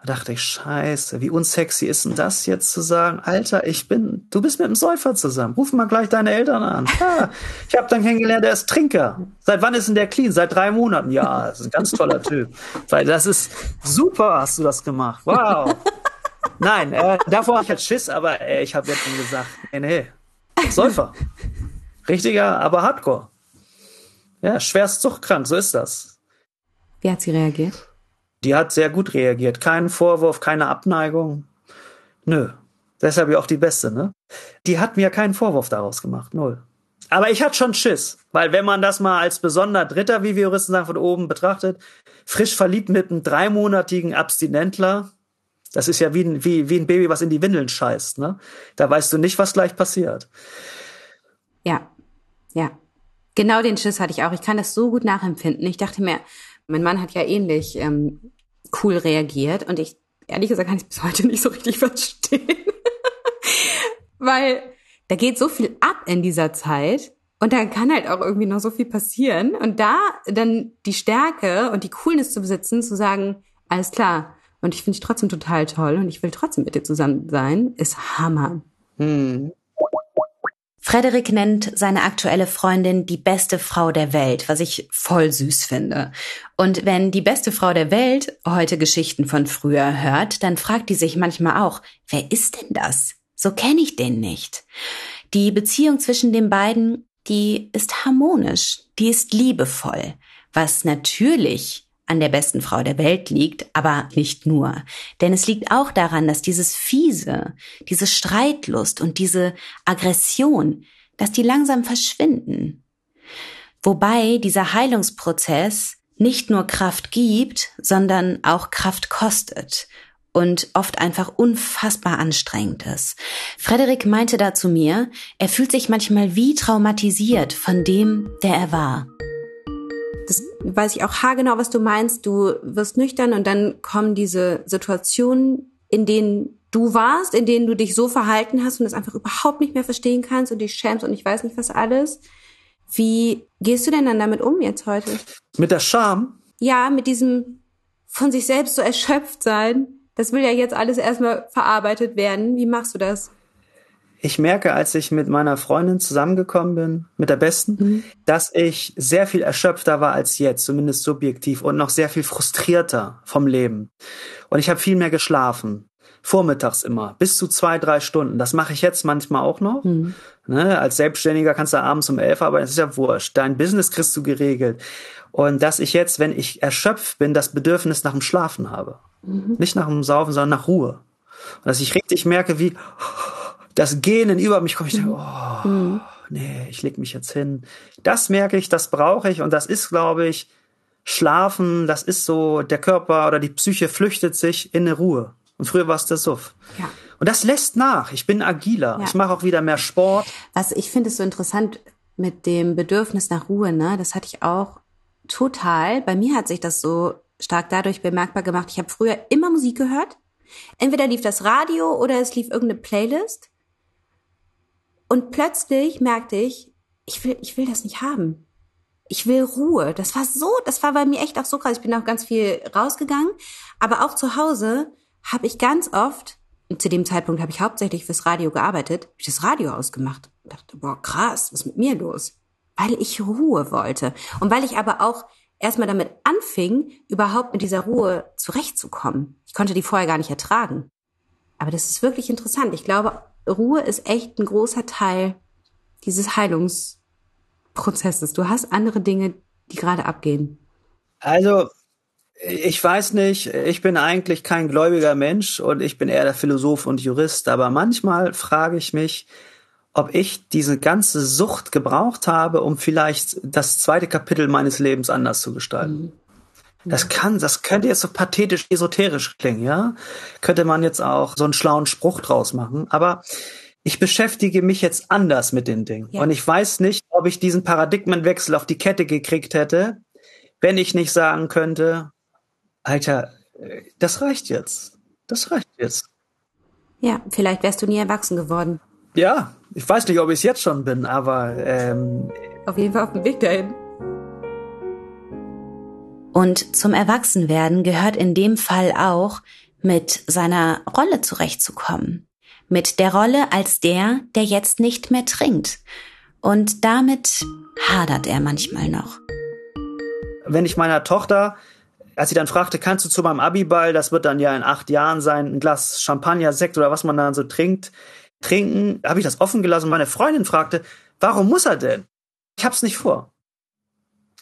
Speaker 1: Da dachte ich, scheiße, wie unsexy ist denn das jetzt zu sagen, Alter, ich bin, du bist mit einem Säufer zusammen. Ruf mal gleich deine Eltern an. Ja, ich habe dann kennengelernt, der ist Trinker. Seit wann ist denn der clean? Seit drei Monaten. Ja, das ist ein ganz toller Typ. Weil das ist super, hast du das gemacht. Wow. Nein, äh, davor habe ich jetzt Schiss, aber äh, ich habe jetzt schon gesagt, nee, nee, Säufer. Richtiger, aber Hardcore. Ja, schwerst suchtkrank, so ist das.
Speaker 2: Wie hat sie reagiert?
Speaker 1: Die hat sehr gut reagiert. Kein Vorwurf, keine Abneigung. Nö. Deshalb ja auch die Beste, ne? Die hat mir keinen Vorwurf daraus gemacht. Null. Aber ich hatte schon Schiss. Weil wenn man das mal als besonder Dritter, wie wir Juristen sagen, von oben betrachtet, frisch verliebt mit einem dreimonatigen Abstinentler, das ist ja wie ein, wie, wie ein Baby, was in die Windeln scheißt, ne? Da weißt du nicht, was gleich passiert.
Speaker 2: Ja. Ja. Genau den Schiss hatte ich auch. Ich kann das so gut nachempfinden. Ich dachte mir, mein Mann hat ja ähnlich ähm, cool reagiert und ich, ehrlich gesagt, kann ich bis heute nicht so richtig verstehen. Weil da geht so viel ab in dieser Zeit und da kann halt auch irgendwie noch so viel passieren. Und da dann die Stärke und die Coolness zu besitzen, zu sagen, alles klar, und ich finde dich trotzdem total toll und ich will trotzdem mit dir zusammen sein, ist Hammer. Hm. Frederik nennt seine aktuelle Freundin die beste Frau der Welt, was ich voll süß finde. Und wenn die beste Frau der Welt heute Geschichten von früher hört, dann fragt die sich manchmal auch, wer ist denn das? So kenne ich den nicht. Die Beziehung zwischen den beiden, die ist harmonisch, die ist liebevoll, was natürlich an der besten Frau der Welt liegt, aber nicht nur. Denn es liegt auch daran, dass dieses Fiese, diese Streitlust und diese Aggression, dass die langsam verschwinden. Wobei dieser Heilungsprozess nicht nur Kraft gibt, sondern auch Kraft kostet und oft einfach unfassbar anstrengend ist. Frederik meinte da zu mir, er fühlt sich manchmal wie traumatisiert von dem, der er war weiß ich auch haargenau, was du meinst. Du wirst nüchtern und dann kommen diese Situationen, in denen du warst, in denen du dich so verhalten hast und es einfach überhaupt nicht mehr verstehen kannst und dich schämst und ich weiß nicht was alles. Wie gehst du denn dann damit um jetzt heute?
Speaker 1: Mit der Scham?
Speaker 2: Ja, mit diesem von sich selbst so erschöpft sein. Das will ja jetzt alles erstmal verarbeitet werden. Wie machst du das?
Speaker 1: Ich merke, als ich mit meiner Freundin zusammengekommen bin, mit der besten, mhm. dass ich sehr viel erschöpfter war als jetzt, zumindest subjektiv und noch sehr viel frustrierter vom Leben. Und ich habe viel mehr geschlafen. Vormittags immer, bis zu zwei, drei Stunden. Das mache ich jetzt manchmal auch noch. Mhm. Ne, als Selbstständiger kannst du abends um elf arbeiten, das ist ja wurscht. Dein Business kriegst du geregelt. Und dass ich jetzt, wenn ich erschöpft bin, das Bedürfnis nach dem Schlafen habe. Mhm. Nicht nach dem Saufen, sondern nach Ruhe. Und dass ich richtig merke, wie das Gähnen über mich kommt. Ich denke, oh, mhm. nee, ich leg mich jetzt hin. Das merke ich, das brauche ich und das ist, glaube ich, Schlafen, das ist so, der Körper oder die Psyche flüchtet sich in eine Ruhe. Und früher war es der Suff. Ja. Und das lässt nach. Ich bin agiler. Ja. Ich mache auch wieder mehr Sport.
Speaker 2: Was ich finde es so interessant mit dem Bedürfnis nach Ruhe, ne? Das hatte ich auch
Speaker 3: total. Bei mir hat sich das so stark dadurch bemerkbar gemacht. Ich habe früher immer Musik gehört. Entweder lief das Radio oder es lief irgendeine Playlist. Und plötzlich merkte ich, ich will, ich will das nicht haben. Ich will Ruhe. Das war so, das war bei mir echt auch so krass. Ich bin auch ganz viel rausgegangen. Aber auch zu Hause habe ich ganz oft, zu dem Zeitpunkt habe ich hauptsächlich fürs Radio gearbeitet, habe ich das Radio ausgemacht. Und dachte, boah, krass, was ist mit mir los? Weil ich Ruhe wollte. Und weil ich aber auch erstmal damit anfing, überhaupt mit dieser Ruhe zurechtzukommen. Ich konnte die vorher gar nicht ertragen. Aber das ist wirklich interessant. Ich glaube, Ruhe ist echt ein großer Teil dieses Heilungsprozesses. Du hast andere Dinge, die gerade abgehen.
Speaker 1: Also, ich weiß nicht, ich bin eigentlich kein gläubiger Mensch und ich bin eher der Philosoph und Jurist, aber manchmal frage ich mich, ob ich diese ganze Sucht gebraucht habe, um vielleicht das zweite Kapitel meines Lebens anders zu gestalten. Mhm. Das kann, das könnte jetzt so pathetisch, esoterisch klingen, ja? Könnte man jetzt auch so einen schlauen Spruch draus machen. Aber ich beschäftige mich jetzt anders mit den Dingen. Ja. Und ich weiß nicht, ob ich diesen Paradigmenwechsel auf die Kette gekriegt hätte, wenn ich nicht sagen könnte, Alter, das reicht jetzt. Das reicht jetzt.
Speaker 3: Ja, vielleicht wärst du nie erwachsen geworden.
Speaker 1: Ja, ich weiß nicht, ob ich es jetzt schon bin, aber ähm,
Speaker 3: auf jeden Fall auf dem Weg dahin. Und zum Erwachsenwerden gehört in dem Fall auch, mit seiner Rolle zurechtzukommen. Mit der Rolle als der, der jetzt nicht mehr trinkt. Und damit hadert er manchmal noch.
Speaker 1: Wenn ich meiner Tochter, als sie dann fragte, kannst du zu meinem Abiball, das wird dann ja in acht Jahren sein, ein Glas Champagner, Sekt oder was man dann so trinkt, trinken, habe ich das offen gelassen. Meine Freundin fragte, warum muss er denn? Ich hab's nicht vor.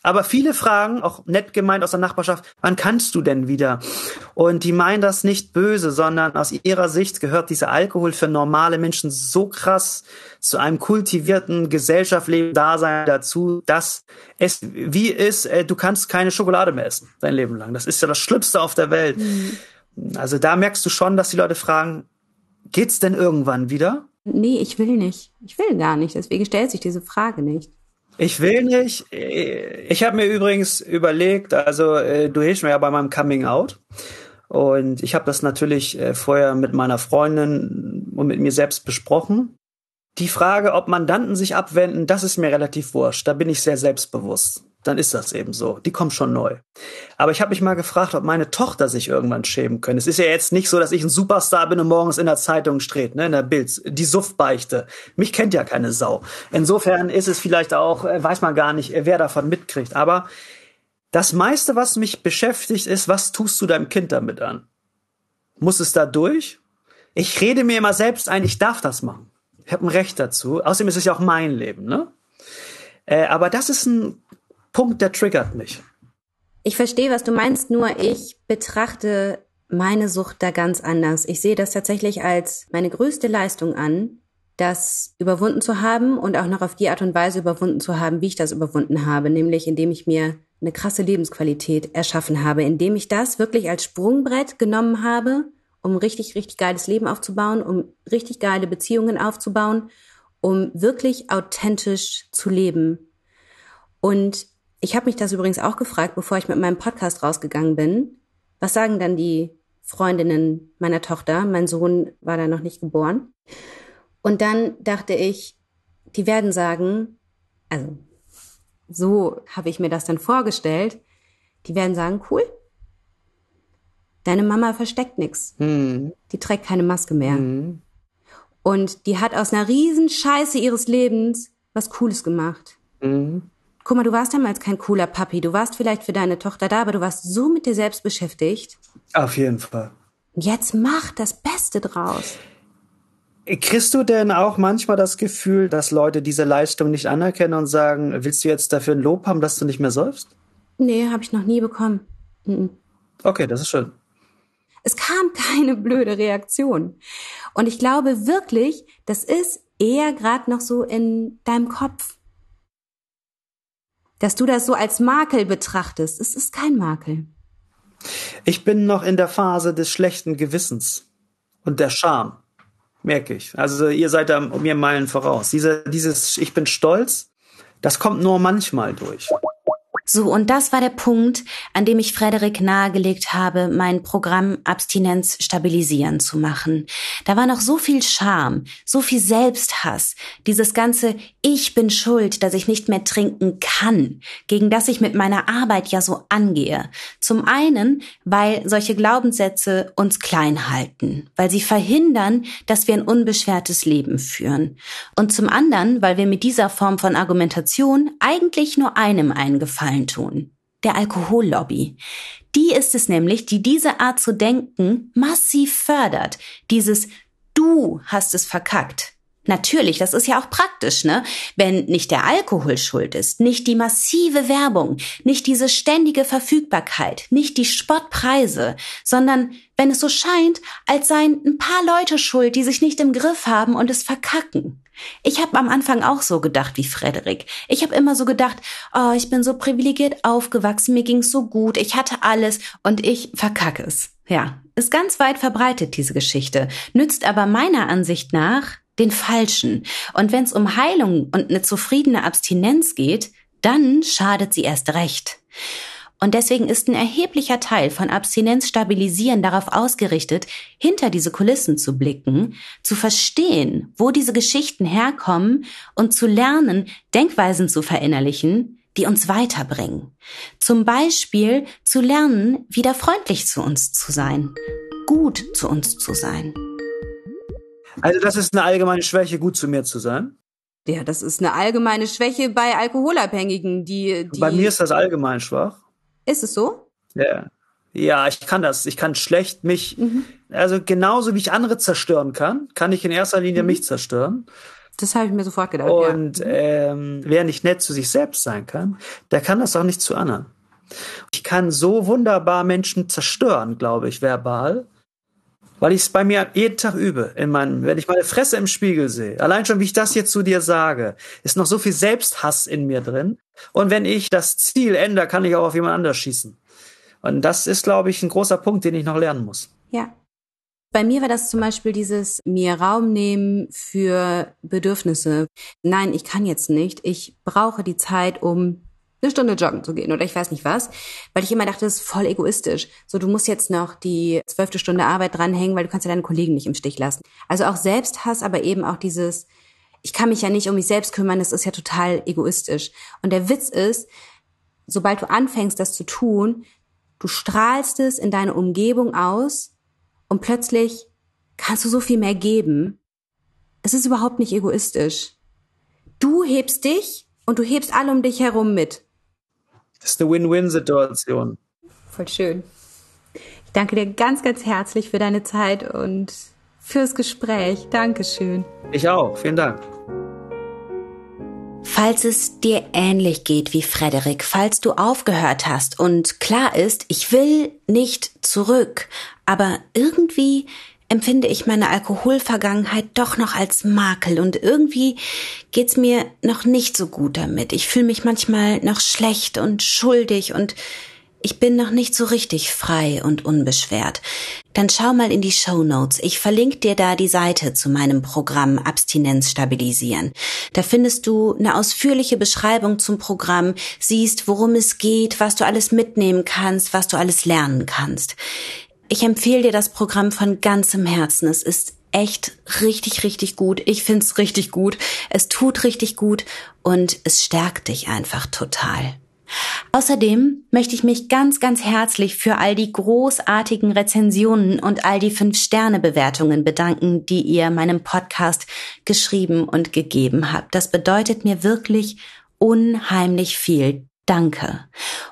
Speaker 1: Aber viele fragen, auch nett gemeint aus der Nachbarschaft, wann kannst du denn wieder? Und die meinen das nicht böse, sondern aus ihrer Sicht gehört dieser Alkohol für normale Menschen so krass zu einem kultivierten Gesellschaftsleben Dasein dazu, dass es wie ist, äh, du kannst keine Schokolade mehr essen dein Leben lang. Das ist ja das Schlimmste auf der Welt. Mhm. Also da merkst du schon, dass die Leute fragen, Geht's denn irgendwann wieder?
Speaker 3: Nee, ich will nicht. Ich will gar nicht. Deswegen stellt sich diese Frage nicht.
Speaker 1: Ich will nicht. Ich habe mir übrigens überlegt, also äh, du hilfst mir ja bei meinem Coming Out. Und ich habe das natürlich äh, vorher mit meiner Freundin und mit mir selbst besprochen. Die Frage, ob Mandanten sich abwenden, das ist mir relativ wurscht. Da bin ich sehr selbstbewusst dann ist das eben so. Die kommen schon neu. Aber ich habe mich mal gefragt, ob meine Tochter sich irgendwann schämen könnte. Es ist ja jetzt nicht so, dass ich ein Superstar bin und morgens in der Zeitung steht, ne, in der Bild, die Suffbeichte. Mich kennt ja keine Sau. Insofern ist es vielleicht auch, äh, weiß man gar nicht, wer davon mitkriegt. Aber das meiste, was mich beschäftigt, ist, was tust du deinem Kind damit an? Muss es da durch? Ich rede mir immer selbst ein, ich darf das machen. Ich habe ein Recht dazu. Außerdem ist es ja auch mein Leben, ne? Äh, aber das ist ein Punkt, der triggert mich.
Speaker 3: Ich verstehe, was du meinst, nur ich betrachte meine Sucht da ganz anders. Ich sehe das tatsächlich als meine größte Leistung an, das überwunden zu haben und auch noch auf die Art und Weise überwunden zu haben, wie ich das überwunden habe, nämlich indem ich mir eine krasse Lebensqualität erschaffen habe, indem ich das wirklich als Sprungbrett genommen habe, um richtig, richtig geiles Leben aufzubauen, um richtig geile Beziehungen aufzubauen, um wirklich authentisch zu leben. Und ich habe mich das übrigens auch gefragt, bevor ich mit meinem Podcast rausgegangen bin. Was sagen dann die Freundinnen meiner Tochter? Mein Sohn war da noch nicht geboren. Und dann dachte ich, die werden sagen, also so habe ich mir das dann vorgestellt, die werden sagen, cool, deine Mama versteckt nichts. Hm. Die trägt keine Maske mehr. Hm. Und die hat aus einer riesen Scheiße ihres Lebens was Cooles gemacht. Hm. Guck mal, du warst damals kein cooler Papi. Du warst vielleicht für deine Tochter da, aber du warst so mit dir selbst beschäftigt.
Speaker 1: Auf jeden Fall.
Speaker 3: Jetzt mach das Beste draus.
Speaker 1: Kriegst du denn auch manchmal das Gefühl, dass Leute diese Leistung nicht anerkennen und sagen, willst du jetzt dafür ein Lob haben, dass du nicht mehr säufst?
Speaker 3: Nee, habe ich noch nie bekommen.
Speaker 1: Mhm. Okay, das ist schön.
Speaker 3: Es kam keine blöde Reaktion. Und ich glaube wirklich, das ist eher gerade noch so in deinem Kopf dass du das so als Makel betrachtest. Es ist kein Makel.
Speaker 1: Ich bin noch in der Phase des schlechten Gewissens und der Scham, merke ich. Also ihr seid da mir Meilen voraus. Diese, dieses Ich bin stolz, das kommt nur manchmal durch.
Speaker 2: So, und das war der Punkt, an dem ich Frederik nahegelegt habe, mein Programm Abstinenz stabilisieren zu machen. Da war noch so viel Scham, so viel Selbsthass, dieses ganze Ich bin schuld, dass ich nicht mehr trinken kann, gegen das ich mit meiner Arbeit ja so angehe. Zum einen, weil solche Glaubenssätze uns klein halten, weil sie verhindern, dass wir ein unbeschwertes Leben führen. Und zum anderen, weil wir mit dieser Form von Argumentation eigentlich nur einem eingefallen Gefallen tun. Der Alkohollobby. Die ist es nämlich, die diese Art zu denken massiv fördert. Dieses Du hast es verkackt. Natürlich, das ist ja auch praktisch, ne? Wenn nicht der Alkohol schuld ist, nicht die massive Werbung, nicht diese ständige Verfügbarkeit, nicht die Spottpreise, sondern wenn es so scheint, als seien ein paar Leute schuld, die sich nicht im Griff haben und es verkacken. Ich habe am Anfang auch so gedacht wie Frederik. Ich habe immer so gedacht, oh, ich bin so privilegiert aufgewachsen, mir ging's so gut, ich hatte alles und ich verkacke es. Ja, ist ganz weit verbreitet diese Geschichte, nützt aber meiner Ansicht nach den Falschen. Und wenn es um Heilung und eine zufriedene Abstinenz geht, dann schadet sie erst recht. Und deswegen ist ein erheblicher Teil von Abstinenz stabilisieren darauf ausgerichtet, hinter diese Kulissen zu blicken, zu verstehen, wo diese Geschichten herkommen und zu lernen, Denkweisen zu verinnerlichen, die uns weiterbringen. Zum Beispiel zu lernen, wieder freundlich zu uns zu sein, gut zu uns zu sein.
Speaker 1: Also das ist eine allgemeine Schwäche, gut zu mir zu sein?
Speaker 3: Ja, das ist eine allgemeine Schwäche bei Alkoholabhängigen, die, die
Speaker 1: Bei mir ist das allgemein schwach.
Speaker 3: Ist es so?
Speaker 1: Ja. Ja, ich kann das. Ich kann schlecht mich, mhm. also genauso wie ich andere zerstören kann, kann ich in erster Linie mhm. mich zerstören.
Speaker 3: Das habe ich mir sofort gedacht.
Speaker 1: Und
Speaker 3: ja.
Speaker 1: ähm, wer nicht nett zu sich selbst sein kann, der kann das auch nicht zu anderen. Ich kann so wunderbar Menschen zerstören, glaube ich, verbal, weil ich es bei mir jeden Tag übe. In meinem, wenn ich meine Fresse im Spiegel sehe, allein schon, wie ich das jetzt zu dir sage, ist noch so viel Selbsthass in mir drin. Und wenn ich das Ziel ändere, kann ich auch auf jemand anders schießen. Und das ist, glaube ich, ein großer Punkt, den ich noch lernen muss.
Speaker 3: Ja. Bei mir war das zum Beispiel dieses mir Raum nehmen für Bedürfnisse. Nein, ich kann jetzt nicht. Ich brauche die Zeit, um eine Stunde joggen zu gehen oder ich weiß nicht was, weil ich immer dachte, das ist voll egoistisch. So, du musst jetzt noch die zwölfte Stunde Arbeit dranhängen, weil du kannst ja deine Kollegen nicht im Stich lassen. Also auch Selbsthass, aber eben auch dieses, ich kann mich ja nicht um mich selbst kümmern, das ist ja total egoistisch. Und der Witz ist, sobald du anfängst, das zu tun, du strahlst es in deine Umgebung aus und plötzlich kannst du so viel mehr geben. Es ist überhaupt nicht egoistisch. Du hebst dich und du hebst alle um dich herum mit.
Speaker 1: Das ist eine Win-Win-Situation.
Speaker 3: Voll schön. Ich danke dir ganz, ganz herzlich für deine Zeit und fürs Gespräch. Dankeschön.
Speaker 1: Ich auch. Vielen Dank.
Speaker 2: Falls es dir ähnlich geht wie Frederik, falls du aufgehört hast und klar ist, ich will nicht zurück, aber irgendwie empfinde ich meine Alkoholvergangenheit doch noch als Makel und irgendwie geht's mir noch nicht so gut damit. Ich fühle mich manchmal noch schlecht und schuldig und ich bin noch nicht so richtig frei und unbeschwert. Dann schau mal in die Show Notes. Ich verlinke dir da die Seite zu meinem Programm Abstinenz stabilisieren. Da findest du eine ausführliche Beschreibung zum Programm, siehst, worum es geht, was du alles mitnehmen kannst, was du alles lernen kannst. Ich empfehle dir das Programm von ganzem Herzen. Es ist echt richtig, richtig gut. Ich find's richtig gut. Es tut richtig gut und es stärkt dich einfach total. Außerdem möchte ich mich ganz, ganz herzlich für all die großartigen Rezensionen und all die Fünf-Sterne-Bewertungen bedanken, die ihr meinem Podcast geschrieben und gegeben habt. Das bedeutet mir wirklich unheimlich viel. Danke.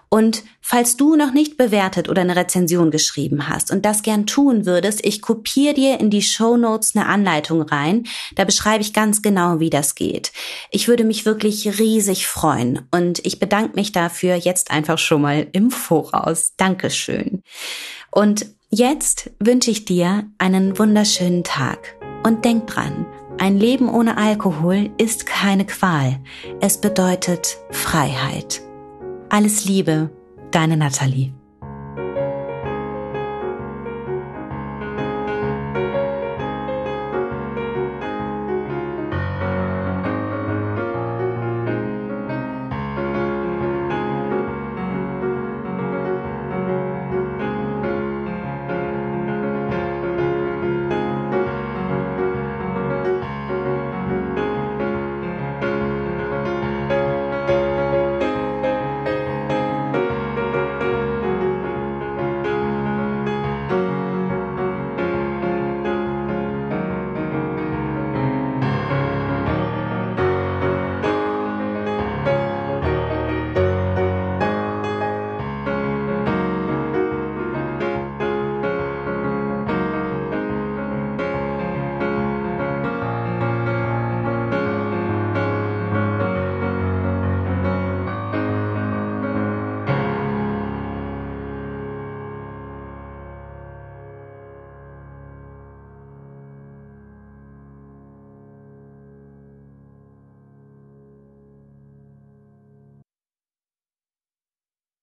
Speaker 2: Und falls du noch nicht bewertet oder eine Rezension geschrieben hast und das gern tun würdest, ich kopiere dir in die Show Notes eine Anleitung rein. Da beschreibe ich ganz genau, wie das geht. Ich würde mich wirklich riesig freuen und ich bedanke mich dafür jetzt einfach schon mal im Voraus. Dankeschön. Und jetzt wünsche ich dir einen wunderschönen Tag und denk dran, ein Leben ohne Alkohol ist keine Qual. Es bedeutet Freiheit. Alles Liebe, deine Nathalie.